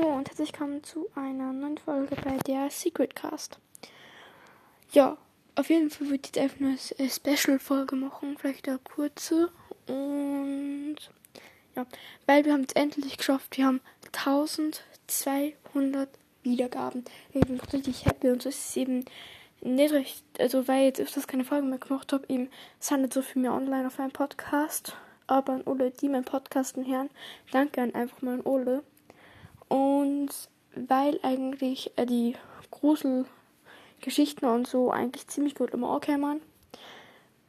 Hallo und herzlich willkommen zu einer neuen Folge bei der Secret Cast. Ja, auf jeden Fall würde ich jetzt einfach eine Special-Folge machen, vielleicht eine kurze. Und ja, weil wir haben es endlich geschafft. Wir haben 1200 Wiedergaben. Ich bin richtig happy und es ist eben nicht recht, also weil ich jetzt öfters keine Folge mehr gemacht habe, eben handelt so viel mehr online auf meinem Podcast. Aber an Ole, die meinen Podcasten hören, danke an einfach mal an Ole. Und weil eigentlich äh, die Gruselgeschichten und so eigentlich ziemlich gut immer ankämen,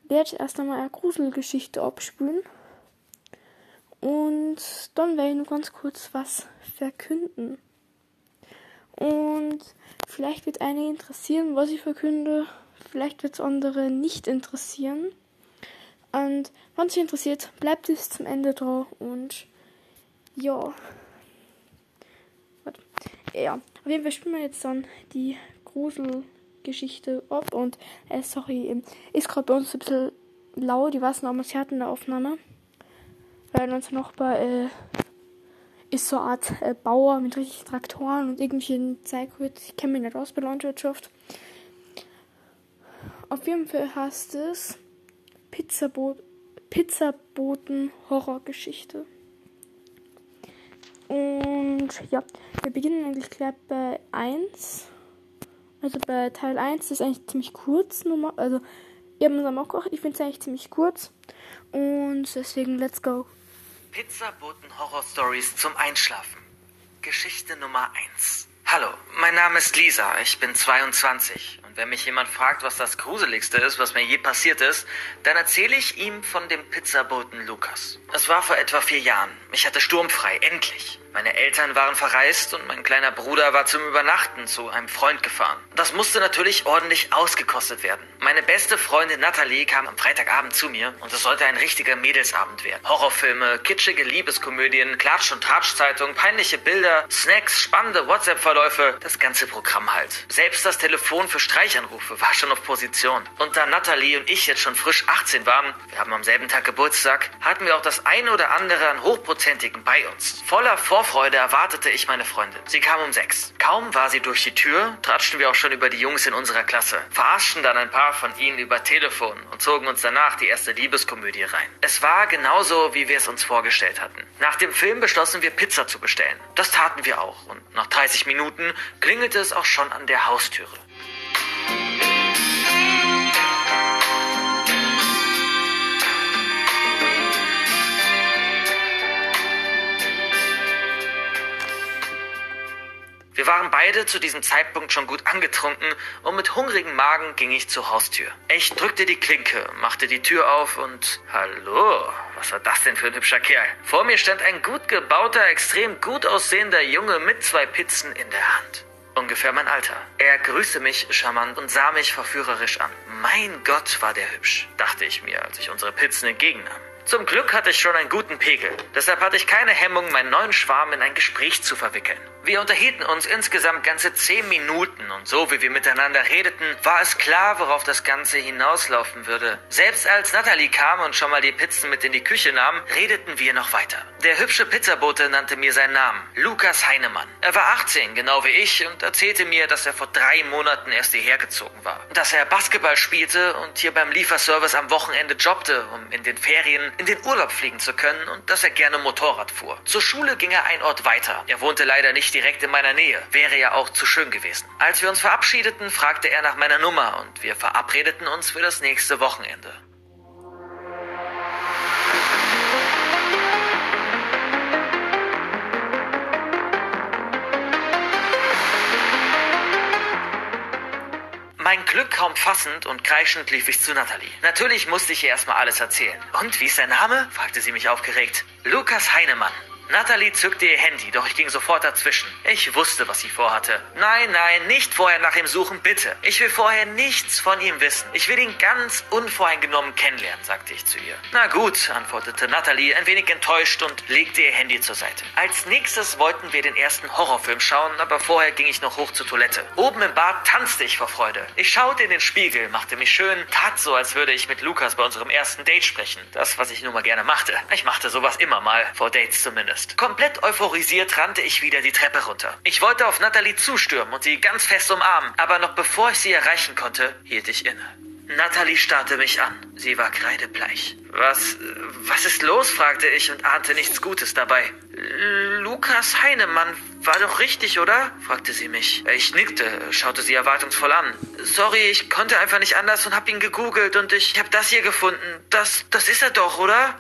werde ich erst einmal eine Gruselgeschichte abspülen. Und dann werde ich nur ganz kurz was verkünden. Und vielleicht wird einige interessieren, was ich verkünde. Vielleicht wird es andere nicht interessieren. Und wenn es interessiert, bleibt bis zum Ende dran. Und ja. Ja, auf jeden Fall spielen wir jetzt dann die Gruselgeschichte ab. Und, äh, sorry, ist gerade bei uns ein bisschen laut. Ich weiß noch, was sie hatten in der Aufnahme. Weil unser Nachbar äh, ist so eine Art äh, Bauer mit richtig Traktoren und irgendwelchen Zeigwürz. Ich kenne mich nicht aus bei Landwirtschaft. Auf jeden Fall heißt es Pizzabot Pizzaboten Horrorgeschichte. Und ja, wir beginnen eigentlich gleich bei 1. Also bei Teil 1 das ist eigentlich ziemlich kurz. Also, wir haben uns auch gekocht. Ich finde es eigentlich ziemlich kurz. Und deswegen, let's go. Pizzaboten Horror Stories zum Einschlafen. Geschichte Nummer 1. Hallo, mein Name ist Lisa. Ich bin 22. Und wenn mich jemand fragt, was das Gruseligste ist, was mir je passiert ist, dann erzähle ich ihm von dem Pizzaboten Lukas. Es war vor etwa vier Jahren. Ich hatte sturmfrei, endlich. Meine Eltern waren verreist und mein kleiner Bruder war zum Übernachten zu einem Freund gefahren. Das musste natürlich ordentlich ausgekostet werden. Meine beste Freundin Natalie kam am Freitagabend zu mir und es sollte ein richtiger Mädelsabend werden. Horrorfilme, kitschige Liebeskomödien, Klatsch- und Tratschzeitung, peinliche Bilder, Snacks, spannende WhatsApp-Verläufe, das ganze Programm halt. Selbst das Telefon für Streichanrufe war schon auf Position. Und da Natalie und ich jetzt schon frisch 18 waren, wir haben am selben Tag Geburtstag, hatten wir auch das eine oder andere an Hochprozentigen bei uns. Voller Vor Vorfreude erwartete ich meine Freundin. Sie kam um sechs. Kaum war sie durch die Tür, tratschten wir auch schon über die Jungs in unserer Klasse, verarschten dann ein paar von ihnen über Telefon und zogen uns danach die erste Liebeskomödie rein. Es war genauso, wie wir es uns vorgestellt hatten. Nach dem Film beschlossen wir, Pizza zu bestellen. Das taten wir auch und nach 30 Minuten klingelte es auch schon an der Haustüre. Wir waren beide zu diesem Zeitpunkt schon gut angetrunken und mit hungrigem Magen ging ich zur Haustür. Ich drückte die Klinke, machte die Tür auf und Hallo, was war das denn für ein hübscher Kerl? Vor mir stand ein gut gebauter, extrem gut aussehender Junge mit zwei Pizzen in der Hand. Ungefähr mein Alter. Er grüßte mich charmant und sah mich verführerisch an. Mein Gott, war der hübsch, dachte ich mir, als ich unsere Pizzen entgegennahm. Zum Glück hatte ich schon einen guten Pegel. Deshalb hatte ich keine Hemmung, meinen neuen Schwarm in ein Gespräch zu verwickeln. Wir unterhielten uns insgesamt ganze zehn Minuten und so wie wir miteinander redeten, war es klar, worauf das Ganze hinauslaufen würde. Selbst als Natalie kam und schon mal die Pizzen mit in die Küche nahm, redeten wir noch weiter. Der hübsche Pizzabote nannte mir seinen Namen, Lukas Heinemann. Er war 18, genau wie ich, und erzählte mir, dass er vor drei Monaten erst hierher gezogen war. Dass er Basketball spielte und hier beim Lieferservice am Wochenende jobbte, um in den Ferien in den Urlaub fliegen zu können und dass er gerne Motorrad fuhr. Zur Schule ging er ein Ort weiter. Er wohnte leider nicht direkt in meiner Nähe. Wäre ja auch zu schön gewesen. Als wir uns verabschiedeten, fragte er nach meiner Nummer und wir verabredeten uns für das nächste Wochenende. Mein Glück kaum fassend und kreischend lief ich zu Natalie. Natürlich musste ich ihr erstmal alles erzählen. Und wie ist dein Name? fragte sie mich aufgeregt. Lukas Heinemann. Natalie zückte ihr Handy, doch ich ging sofort dazwischen. Ich wusste, was sie vorhatte. Nein, nein, nicht vorher nach ihm suchen, bitte. Ich will vorher nichts von ihm wissen. Ich will ihn ganz unvoreingenommen kennenlernen, sagte ich zu ihr. Na gut, antwortete Natalie, ein wenig enttäuscht und legte ihr Handy zur Seite. Als nächstes wollten wir den ersten Horrorfilm schauen, aber vorher ging ich noch hoch zur Toilette. Oben im Bad tanzte ich vor Freude. Ich schaute in den Spiegel, machte mich schön, tat so, als würde ich mit Lukas bei unserem ersten Date sprechen. Das, was ich nun mal gerne machte. Ich machte sowas immer mal, vor Dates zumindest. Ist. Komplett euphorisiert rannte ich wieder die Treppe runter. Ich wollte auf Natalie zustürmen und sie ganz fest umarmen, aber noch bevor ich sie erreichen konnte, hielt ich inne. Natalie starrte mich an. Sie war kreidebleich. Was, was ist los? fragte ich und ahnte nichts Gutes dabei. Lukas Heinemann war doch richtig, oder? fragte sie mich. Ich nickte, schaute sie erwartungsvoll an. Sorry, ich konnte einfach nicht anders und hab ihn gegoogelt und ich hab das hier gefunden. Das, das ist er doch, oder?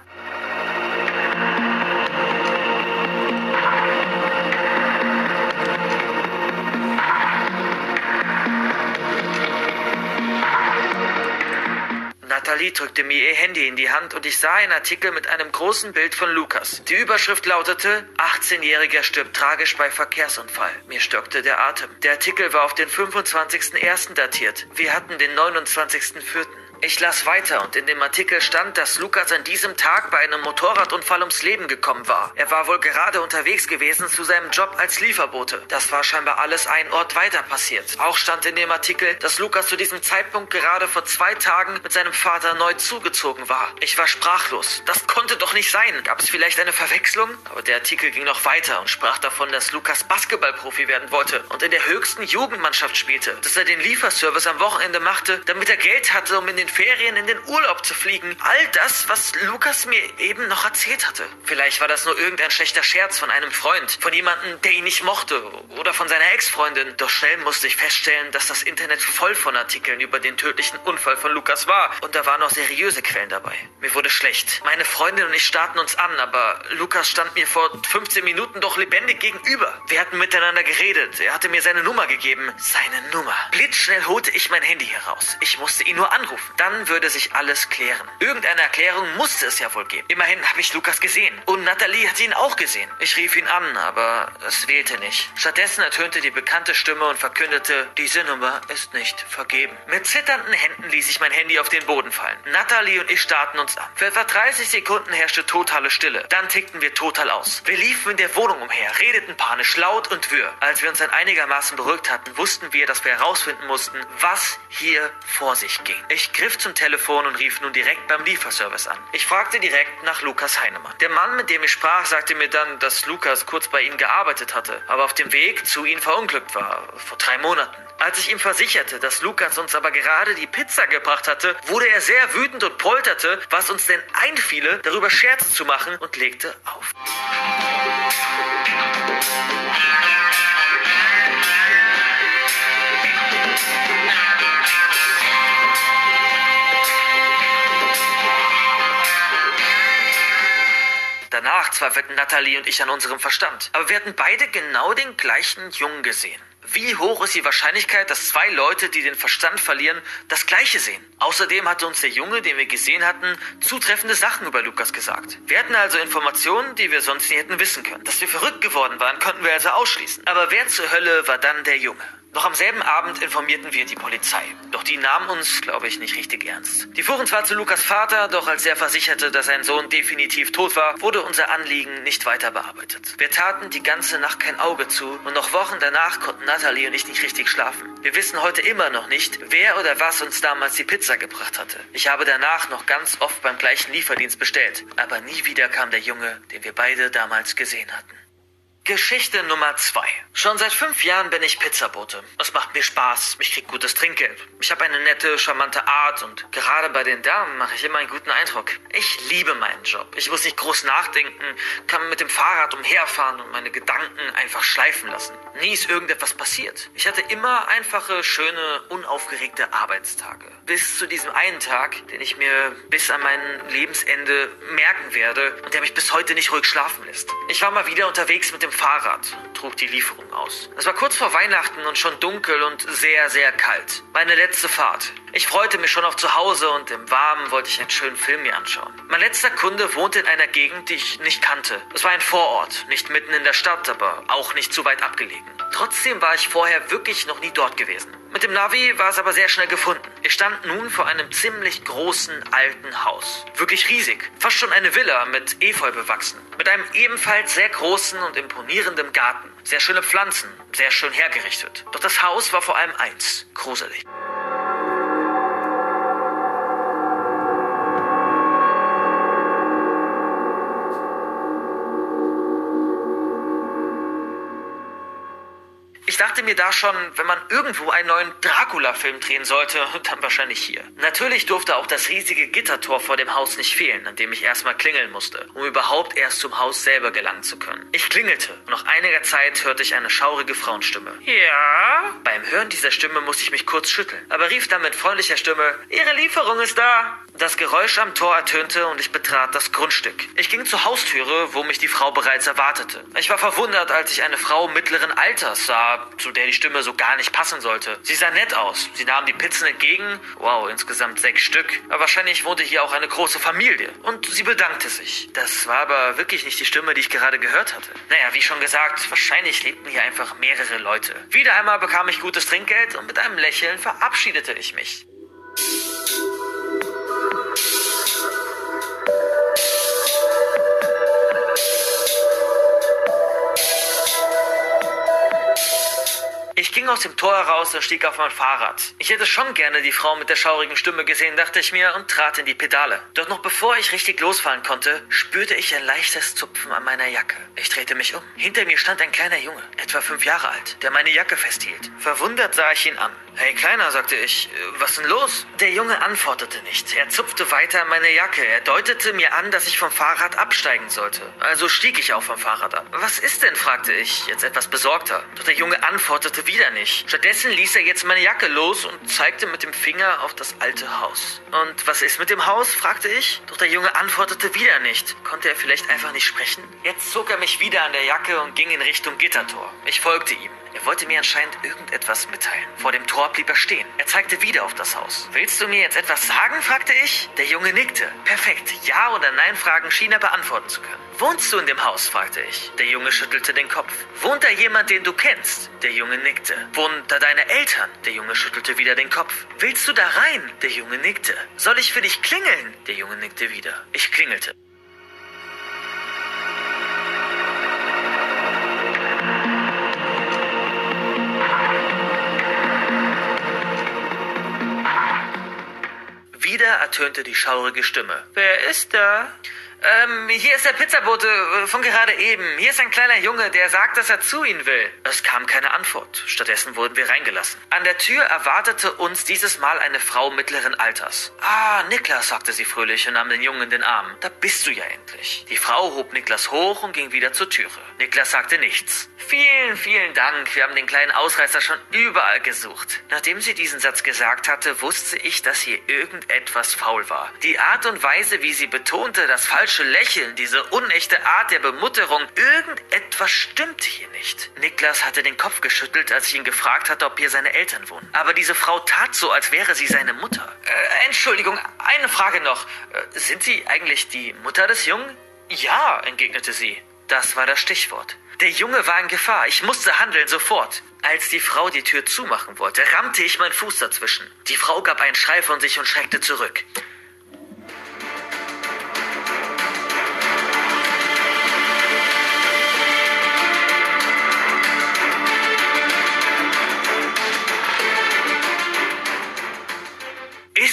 Nathalie drückte mir ihr Handy in die Hand und ich sah einen Artikel mit einem großen Bild von Lukas. Die Überschrift lautete 18-Jähriger stirbt tragisch bei Verkehrsunfall. Mir stockte der Atem. Der Artikel war auf den 25.01. datiert. Wir hatten den 29.04. Ich las weiter und in dem Artikel stand, dass Lukas an diesem Tag bei einem Motorradunfall ums Leben gekommen war. Er war wohl gerade unterwegs gewesen zu seinem Job als Lieferbote. Das war scheinbar alles ein Ort weiter passiert. Auch stand in dem Artikel, dass Lukas zu diesem Zeitpunkt gerade vor zwei Tagen mit seinem Vater neu zugezogen war. Ich war sprachlos. Das konnte doch nicht sein. Gab es vielleicht eine Verwechslung? Aber der Artikel ging noch weiter und sprach davon, dass Lukas Basketballprofi werden wollte und in der höchsten Jugendmannschaft spielte. Dass er den Lieferservice am Wochenende machte, damit er Geld hatte, um in den Ferien in den Urlaub zu fliegen. All das, was Lukas mir eben noch erzählt hatte. Vielleicht war das nur irgendein schlechter Scherz von einem Freund, von jemandem, der ihn nicht mochte oder von seiner Ex-Freundin. Doch schnell musste ich feststellen, dass das Internet voll von Artikeln über den tödlichen Unfall von Lukas war und da waren auch seriöse Quellen dabei. Mir wurde schlecht. Meine Freundin und ich starrten uns an, aber Lukas stand mir vor 15 Minuten doch lebendig gegenüber. Wir hatten miteinander geredet. Er hatte mir seine Nummer gegeben. Seine Nummer. Blitzschnell holte ich mein Handy heraus. Ich musste ihn nur anrufen. Dann würde sich alles klären. Irgendeine Erklärung musste es ja wohl geben. Immerhin habe ich Lukas gesehen. Und Nathalie hat ihn auch gesehen. Ich rief ihn an, aber es wählte nicht. Stattdessen ertönte die bekannte Stimme und verkündete, diese Nummer ist nicht vergeben. Mit zitternden Händen ließ ich mein Handy auf den Boden fallen. Nathalie und ich starrten uns an. Für etwa 30 Sekunden herrschte totale Stille. Dann tickten wir total aus. Wir liefen in der Wohnung umher, redeten panisch, laut und wirr. Als wir uns dann einigermaßen beruhigt hatten, wussten wir, dass wir herausfinden mussten, was hier vor sich ging. Ich griff zum Telefon und rief nun direkt beim Lieferservice an. Ich fragte direkt nach Lukas Heinemann. Der Mann, mit dem ich sprach, sagte mir dann, dass Lukas kurz bei ihnen gearbeitet hatte, aber auf dem Weg zu ihnen verunglückt war, vor drei Monaten. Als ich ihm versicherte, dass Lukas uns aber gerade die Pizza gebracht hatte, wurde er sehr wütend und polterte, was uns denn einfiele, darüber Scherze zu machen und legte auf. Danach zweifelten Natalie und ich an unserem Verstand. Aber wir hatten beide genau den gleichen Jungen gesehen. Wie hoch ist die Wahrscheinlichkeit, dass zwei Leute, die den Verstand verlieren, das Gleiche sehen? Außerdem hatte uns der Junge, den wir gesehen hatten, zutreffende Sachen über Lukas gesagt. Wir hatten also Informationen, die wir sonst nie hätten wissen können. Dass wir verrückt geworden waren, konnten wir also ausschließen. Aber wer zur Hölle war dann der Junge? Noch am selben Abend informierten wir die Polizei. Doch die nahmen uns, glaube ich, nicht richtig ernst. Die fuhren zwar zu Lukas Vater, doch als er versicherte, dass sein Sohn definitiv tot war, wurde unser Anliegen nicht weiter bearbeitet. Wir taten die ganze Nacht kein Auge zu und noch Wochen danach konnten Natalie und ich nicht richtig schlafen. Wir wissen heute immer noch nicht, wer oder was uns damals die Pizza gebracht hatte. Ich habe danach noch ganz oft beim gleichen Lieferdienst bestellt, aber nie wieder kam der Junge, den wir beide damals gesehen hatten. Geschichte Nummer zwei. Schon seit fünf Jahren bin ich Pizzabote. Es macht mir Spaß. Ich krieg gutes Trinkgeld. Ich habe eine nette, charmante Art und gerade bei den Damen mache ich immer einen guten Eindruck. Ich liebe meinen Job. Ich muss nicht groß nachdenken, kann mit dem Fahrrad umherfahren und meine Gedanken einfach schleifen lassen. Nie ist irgendetwas passiert. Ich hatte immer einfache, schöne, unaufgeregte Arbeitstage. Bis zu diesem einen Tag, den ich mir bis an mein Lebensende merken werde und der mich bis heute nicht ruhig schlafen lässt. Ich war mal wieder unterwegs mit dem Fahrrad, trug die Lieferung aus. Es war kurz vor Weihnachten und schon dunkel und sehr, sehr kalt. Meine letzte Fahrt. Ich freute mich schon auf zu Hause und im Warmen wollte ich einen schönen Film mir anschauen. Mein letzter Kunde wohnte in einer Gegend, die ich nicht kannte. Es war ein Vorort, nicht mitten in der Stadt, aber auch nicht zu weit abgelegen. Trotzdem war ich vorher wirklich noch nie dort gewesen. Mit dem Navi war es aber sehr schnell gefunden. Ich stand nun vor einem ziemlich großen alten Haus. Wirklich riesig. Fast schon eine Villa mit Efeu bewachsen. Mit einem ebenfalls sehr großen und imponierenden Garten. Sehr schöne Pflanzen, sehr schön hergerichtet. Doch das Haus war vor allem eins, gruselig. Ich dachte mir da schon, wenn man irgendwo einen neuen Dracula-Film drehen sollte, dann wahrscheinlich hier. Natürlich durfte auch das riesige Gittertor vor dem Haus nicht fehlen, an dem ich erstmal klingeln musste, um überhaupt erst zum Haus selber gelangen zu können. Ich klingelte und nach einiger Zeit hörte ich eine schaurige Frauenstimme. Ja? Beim Hören dieser Stimme musste ich mich kurz schütteln, aber rief dann mit freundlicher Stimme, Ihre Lieferung ist da. Das Geräusch am Tor ertönte und ich betrat das Grundstück. Ich ging zur Haustüre, wo mich die Frau bereits erwartete. Ich war verwundert, als ich eine Frau mittleren Alters sah, zu der die Stimme so gar nicht passen sollte. Sie sah nett aus. Sie nahm die Pizzen entgegen. Wow, insgesamt sechs Stück. Aber wahrscheinlich wohnte hier auch eine große Familie. Und sie bedankte sich. Das war aber wirklich nicht die Stimme, die ich gerade gehört hatte. Naja, wie schon gesagt, wahrscheinlich lebten hier einfach mehrere Leute. Wieder einmal bekam ich gutes Trinkgeld und mit einem Lächeln verabschiedete ich mich. Ging aus dem Tor heraus und stieg auf mein Fahrrad. Ich hätte schon gerne die Frau mit der schaurigen Stimme gesehen, dachte ich mir, und trat in die Pedale. Doch noch bevor ich richtig losfahren konnte, spürte ich ein leichtes Zupfen an meiner Jacke. Ich drehte mich um. Hinter mir stand ein kleiner Junge, etwa fünf Jahre alt, der meine Jacke festhielt. Verwundert sah ich ihn an. Hey Kleiner, sagte ich, was denn los? Der Junge antwortete nicht. Er zupfte weiter an meine Jacke. Er deutete mir an, dass ich vom Fahrrad absteigen sollte. Also stieg ich auch vom Fahrrad ab. Was ist denn? fragte ich, jetzt etwas besorgter. Doch der Junge antwortete wieder nicht. Stattdessen ließ er jetzt meine Jacke los und zeigte mit dem Finger auf das alte Haus. Und was ist mit dem Haus? fragte ich. Doch der Junge antwortete wieder nicht. Konnte er vielleicht einfach nicht sprechen? Jetzt zog er mich wieder an der Jacke und ging in Richtung Gittertor. Ich folgte ihm. Er wollte mir anscheinend irgendetwas mitteilen. Vor dem Tor blieb er stehen. Er zeigte wieder auf das Haus. Willst du mir jetzt etwas sagen? fragte ich. Der Junge nickte. Perfekt. Ja oder Nein Fragen schien er beantworten zu können. Wohnst du in dem Haus? fragte ich. Der Junge schüttelte den Kopf. Wohnt da jemand, den du kennst? Der Junge nickte. Wohnen da deine Eltern? Der Junge schüttelte wieder den Kopf. Willst du da rein? Der Junge nickte. Soll ich für dich klingeln? Der Junge nickte wieder. Ich klingelte. Wieder ertönte die schaurige Stimme. Wer ist da? Ähm, hier ist der Pizzabote äh, von gerade eben. Hier ist ein kleiner Junge, der sagt, dass er zu Ihnen will. Es kam keine Antwort. Stattdessen wurden wir reingelassen. An der Tür erwartete uns dieses Mal eine Frau mittleren Alters. Ah, Niklas, sagte sie fröhlich und nahm den Jungen in den Arm. Da bist du ja endlich. Die Frau hob Niklas hoch und ging wieder zur Türe. Niklas sagte nichts. Vielen, vielen Dank. Wir haben den kleinen Ausreißer schon überall gesucht. Nachdem sie diesen Satz gesagt hatte, wusste ich, dass hier irgendetwas faul war. Die Art und Weise, wie sie betonte, das falsche Lächeln, diese unechte Art der Bemutterung, irgendetwas stimmte hier nicht. Niklas hatte den Kopf geschüttelt, als ich ihn gefragt hatte, ob hier seine Eltern wohnen. Aber diese Frau tat so, als wäre sie seine Mutter. Äh, Entschuldigung, eine Frage noch. Äh, sind Sie eigentlich die Mutter des Jungen? Ja, entgegnete sie. Das war das Stichwort. Der Junge war in Gefahr. Ich musste handeln sofort. Als die Frau die Tür zumachen wollte, rammte ich meinen Fuß dazwischen. Die Frau gab einen Schrei von sich und schreckte zurück.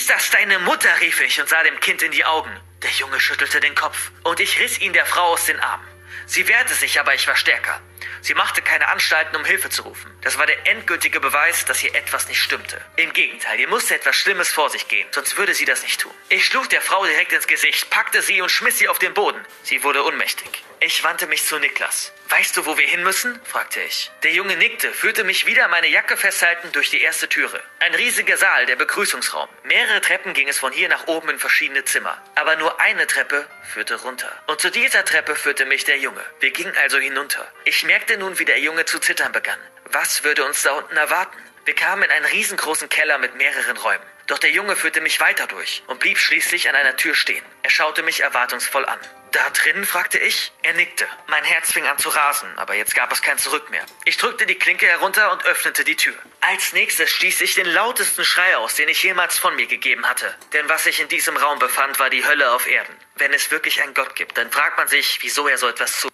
Ist das deine Mutter? rief ich und sah dem Kind in die Augen. Der Junge schüttelte den Kopf und ich riss ihn der Frau aus den Armen. Sie wehrte sich, aber ich war stärker. Sie machte keine Anstalten, um Hilfe zu rufen. Das war der endgültige Beweis, dass hier etwas nicht stimmte. Im Gegenteil, hier musste etwas Schlimmes vor sich gehen, sonst würde sie das nicht tun. Ich schlug der Frau direkt ins Gesicht, packte sie und schmiss sie auf den Boden. Sie wurde ohnmächtig. Ich wandte mich zu Niklas. Weißt du, wo wir hin müssen? fragte ich. Der Junge nickte, führte mich wieder meine Jacke festhaltend durch die erste Türe. Ein riesiger Saal, der Begrüßungsraum. Mehrere Treppen ging es von hier nach oben in verschiedene Zimmer. Aber nur eine Treppe führte runter. Und zu dieser Treppe führte mich der Junge. Wir gingen also hinunter. Ich merkte nun, wie der Junge zu zittern begann. Was würde uns da unten erwarten? Wir kamen in einen riesengroßen Keller mit mehreren Räumen. Doch der Junge führte mich weiter durch und blieb schließlich an einer Tür stehen. Er schaute mich erwartungsvoll an. Da drin? fragte ich. Er nickte. Mein Herz fing an zu rasen, aber jetzt gab es kein Zurück mehr. Ich drückte die Klinke herunter und öffnete die Tür. Als nächstes stieß ich den lautesten Schrei aus, den ich jemals von mir gegeben hatte. Denn was sich in diesem Raum befand, war die Hölle auf Erden. Wenn es wirklich einen Gott gibt, dann fragt man sich, wieso er so etwas zu.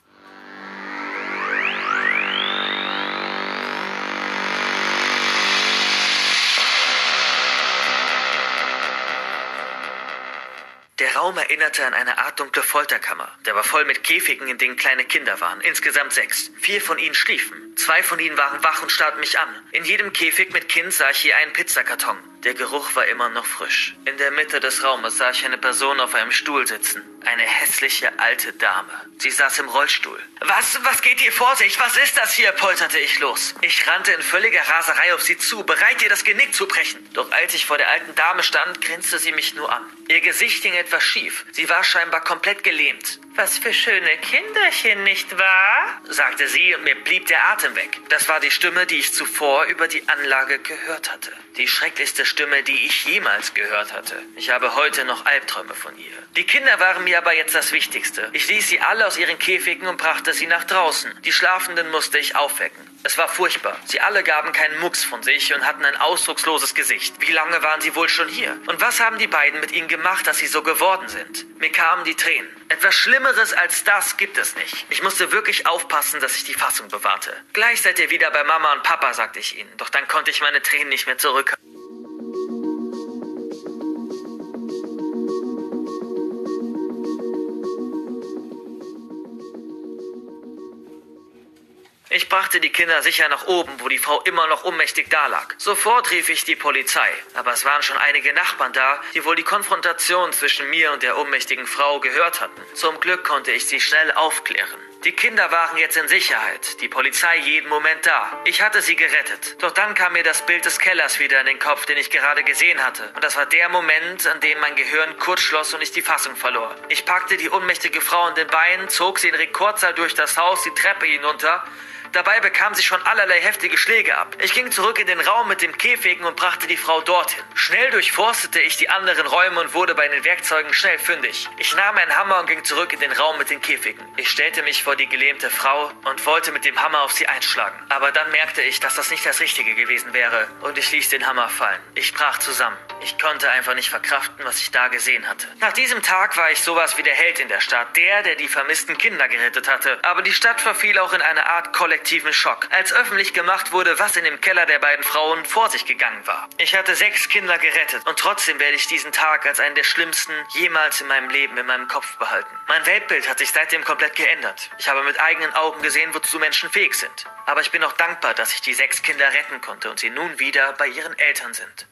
Der Raum erinnerte an eine Art dunkle Folterkammer. Der war voll mit Käfigen, in denen kleine Kinder waren. Insgesamt sechs. Vier von ihnen schliefen. Zwei von ihnen waren wach und starrten mich an. In jedem Käfig mit Kind sah ich je einen Pizzakarton. Der Geruch war immer noch frisch. In der Mitte des Raumes sah ich eine Person auf einem Stuhl sitzen. Eine hässliche alte Dame. Sie saß im Rollstuhl. Was, was geht hier vor sich? Was ist das hier? polterte ich los. Ich rannte in völliger Raserei auf sie zu, bereit ihr das Genick zu brechen. Doch als ich vor der alten Dame stand, grinste sie mich nur an. Ihr Gesicht hing etwas schief. Sie war scheinbar komplett gelähmt. Was für schöne Kinderchen, nicht wahr? sagte sie und mir blieb der Atem weg. Das war die Stimme, die ich zuvor über die Anlage gehört hatte. Die schrecklichste Stimme, die ich jemals gehört hatte. Ich habe heute noch Albträume von ihr. Die Kinder waren mir aber jetzt das Wichtigste. Ich ließ sie alle aus ihren Käfigen und brachte sie nach draußen. Die Schlafenden musste ich aufwecken. Es war furchtbar. Sie alle gaben keinen Mucks von sich und hatten ein ausdrucksloses Gesicht. Wie lange waren sie wohl schon hier? Und was haben die beiden mit ihnen gemacht, dass sie so geworden sind? Mir kamen die Tränen. Etwas Schlimmeres als das gibt es nicht. Ich musste wirklich aufpassen, dass ich die Fassung bewahrte. Gleich seid ihr wieder bei Mama und Papa, sagte ich ihnen. Doch dann konnte ich meine Tränen nicht mehr zurückhalten. Brachte die Kinder sicher nach oben, wo die Frau immer noch ohnmächtig dalag. Sofort rief ich die Polizei. Aber es waren schon einige Nachbarn da, die wohl die Konfrontation zwischen mir und der ohnmächtigen Frau gehört hatten. Zum Glück konnte ich sie schnell aufklären. Die Kinder waren jetzt in Sicherheit, die Polizei jeden Moment da. Ich hatte sie gerettet. Doch dann kam mir das Bild des Kellers wieder in den Kopf, den ich gerade gesehen hatte. Und das war der Moment, an dem mein Gehirn kurz schloss und ich die Fassung verlor. Ich packte die ohnmächtige Frau an den Beinen, zog sie in Rekordzahl durch das Haus die Treppe hinunter Dabei bekam sie schon allerlei heftige Schläge ab. Ich ging zurück in den Raum mit dem Käfigen und brachte die Frau dorthin. Schnell durchforstete ich die anderen Räume und wurde bei den Werkzeugen schnell fündig. Ich nahm einen Hammer und ging zurück in den Raum mit den Käfigen. Ich stellte mich vor die gelähmte Frau und wollte mit dem Hammer auf sie einschlagen. Aber dann merkte ich, dass das nicht das Richtige gewesen wäre und ich ließ den Hammer fallen. Ich brach zusammen. Ich konnte einfach nicht verkraften, was ich da gesehen hatte. Nach diesem Tag war ich sowas wie der Held in der Stadt, der, der die vermissten Kinder gerettet hatte. Aber die Stadt verfiel auch in eine Art Kollektiv kollektiven Schock, als öffentlich gemacht wurde, was in dem Keller der beiden Frauen vor sich gegangen war. Ich hatte sechs Kinder gerettet und trotzdem werde ich diesen Tag als einen der schlimmsten jemals in meinem Leben in meinem Kopf behalten. Mein Weltbild hat sich seitdem komplett geändert. Ich habe mit eigenen Augen gesehen, wozu Menschen fähig sind. Aber ich bin auch dankbar, dass ich die sechs Kinder retten konnte und sie nun wieder bei ihren Eltern sind.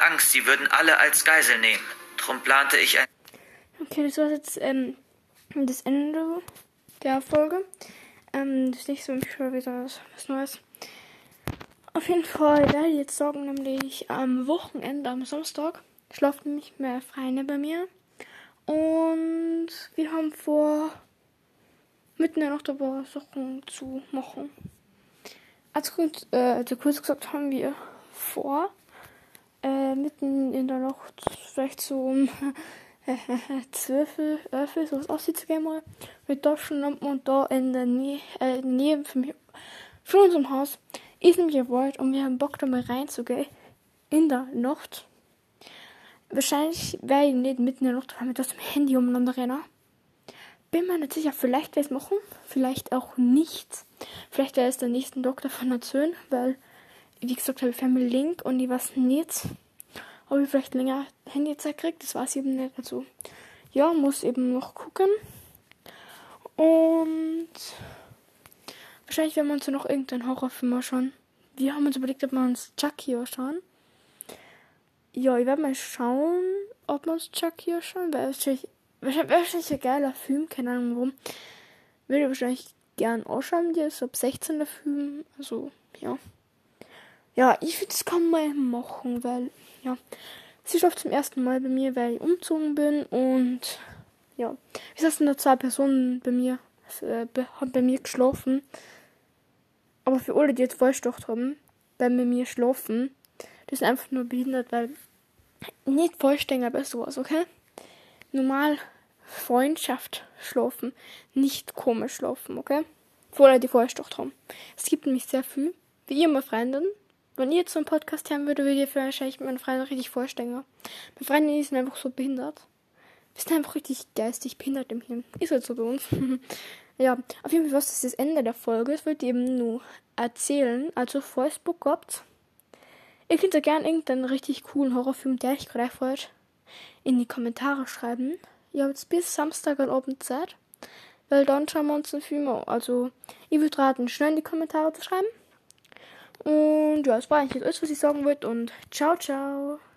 Angst, sie würden alle als Geisel nehmen. Drum plante ich ein. Okay, das war jetzt ähm, das Ende der Folge. Ähm, das nächste Mal schon wieder was, was Neues. Auf jeden Fall werde ich jetzt sagen, nämlich am Wochenende, am Samstag, schlaft nämlich mehr Freunde bei mir. Und wir haben vor, mitten in der Nacht aber Sachen zu machen. Also, äh, also kurz gesagt haben wir vor, äh, mitten in der Nacht, vielleicht so um 12, 11, so was aussieht zu gehen mal, mit Taschenlampen und da in der Nähe, äh, Nähe von, von unserem Haus ist nämlich ein Wald und wir haben Bock da mal reinzugehen. In der Nacht. Wahrscheinlich werde ich nicht mitten in der Nacht mit das Handy umeinander rennen. Bin mir nicht sicher, vielleicht werde ich es machen, vielleicht auch nicht. Vielleicht werde ich es der nächsten Doktor von erzählen, weil wie gesagt, habe ich Family Link und ich weiß nicht, ob ich vielleicht länger Handyzeit kriege. Das weiß ich eben nicht. Also, ja, muss eben noch gucken. Und wahrscheinlich werden wir uns noch irgendeinen Horrorfilm anschauen. Wir haben uns überlegt, ob wir uns Chucky anschauen. Ja, ich werde mal schauen, ob wir uns Chucky anschauen, weil wahrscheinlich, wahrscheinlich, ein geiler Film, keine Ahnung warum. Würde ich wahrscheinlich gern anschauen, der ist ab 16 der Film, also ja ja, ich finde, das kann man machen, weil, ja, sie schläft zum ersten Mal bei mir, weil ich umgezogen bin und, ja, wie gesagt, da zwei Personen bei mir, äh, haben bei mir geschlafen. Aber für alle, die jetzt gedacht haben, bei mir schlafen, die sind einfach nur behindert, weil nicht vollständig bei sowas, okay? Normal Freundschaft schlafen. Nicht komisch schlafen, okay? Vorher die vorgestocht haben. Es gibt nämlich sehr viel. Wie ihr, meine Freundin. Wenn ihr einen Podcast haben würdet, würde ihr wahrscheinlich meine Freundin richtig vorstellen. Meine Freundin ist einfach so behindert. Wir sind einfach richtig geistig behindert im Hirn. Ist halt so bei uns. ja, auf jeden Fall, was ist das Ende der Folge? Es wird eben nur erzählen. Also, falls Bock habt, ihr könnt ja gerne irgendeinen richtig coolen Horrorfilm, der ich gerade freut, in die Kommentare schreiben. Ihr habt bis Samstag an Abend Zeit. Weil dann schauen wir uns einen Film an. Also, ich würde raten, schnell in die Kommentare zu schreiben. Und ja, das war eigentlich alles, was ich sagen wollte. Und ciao, ciao.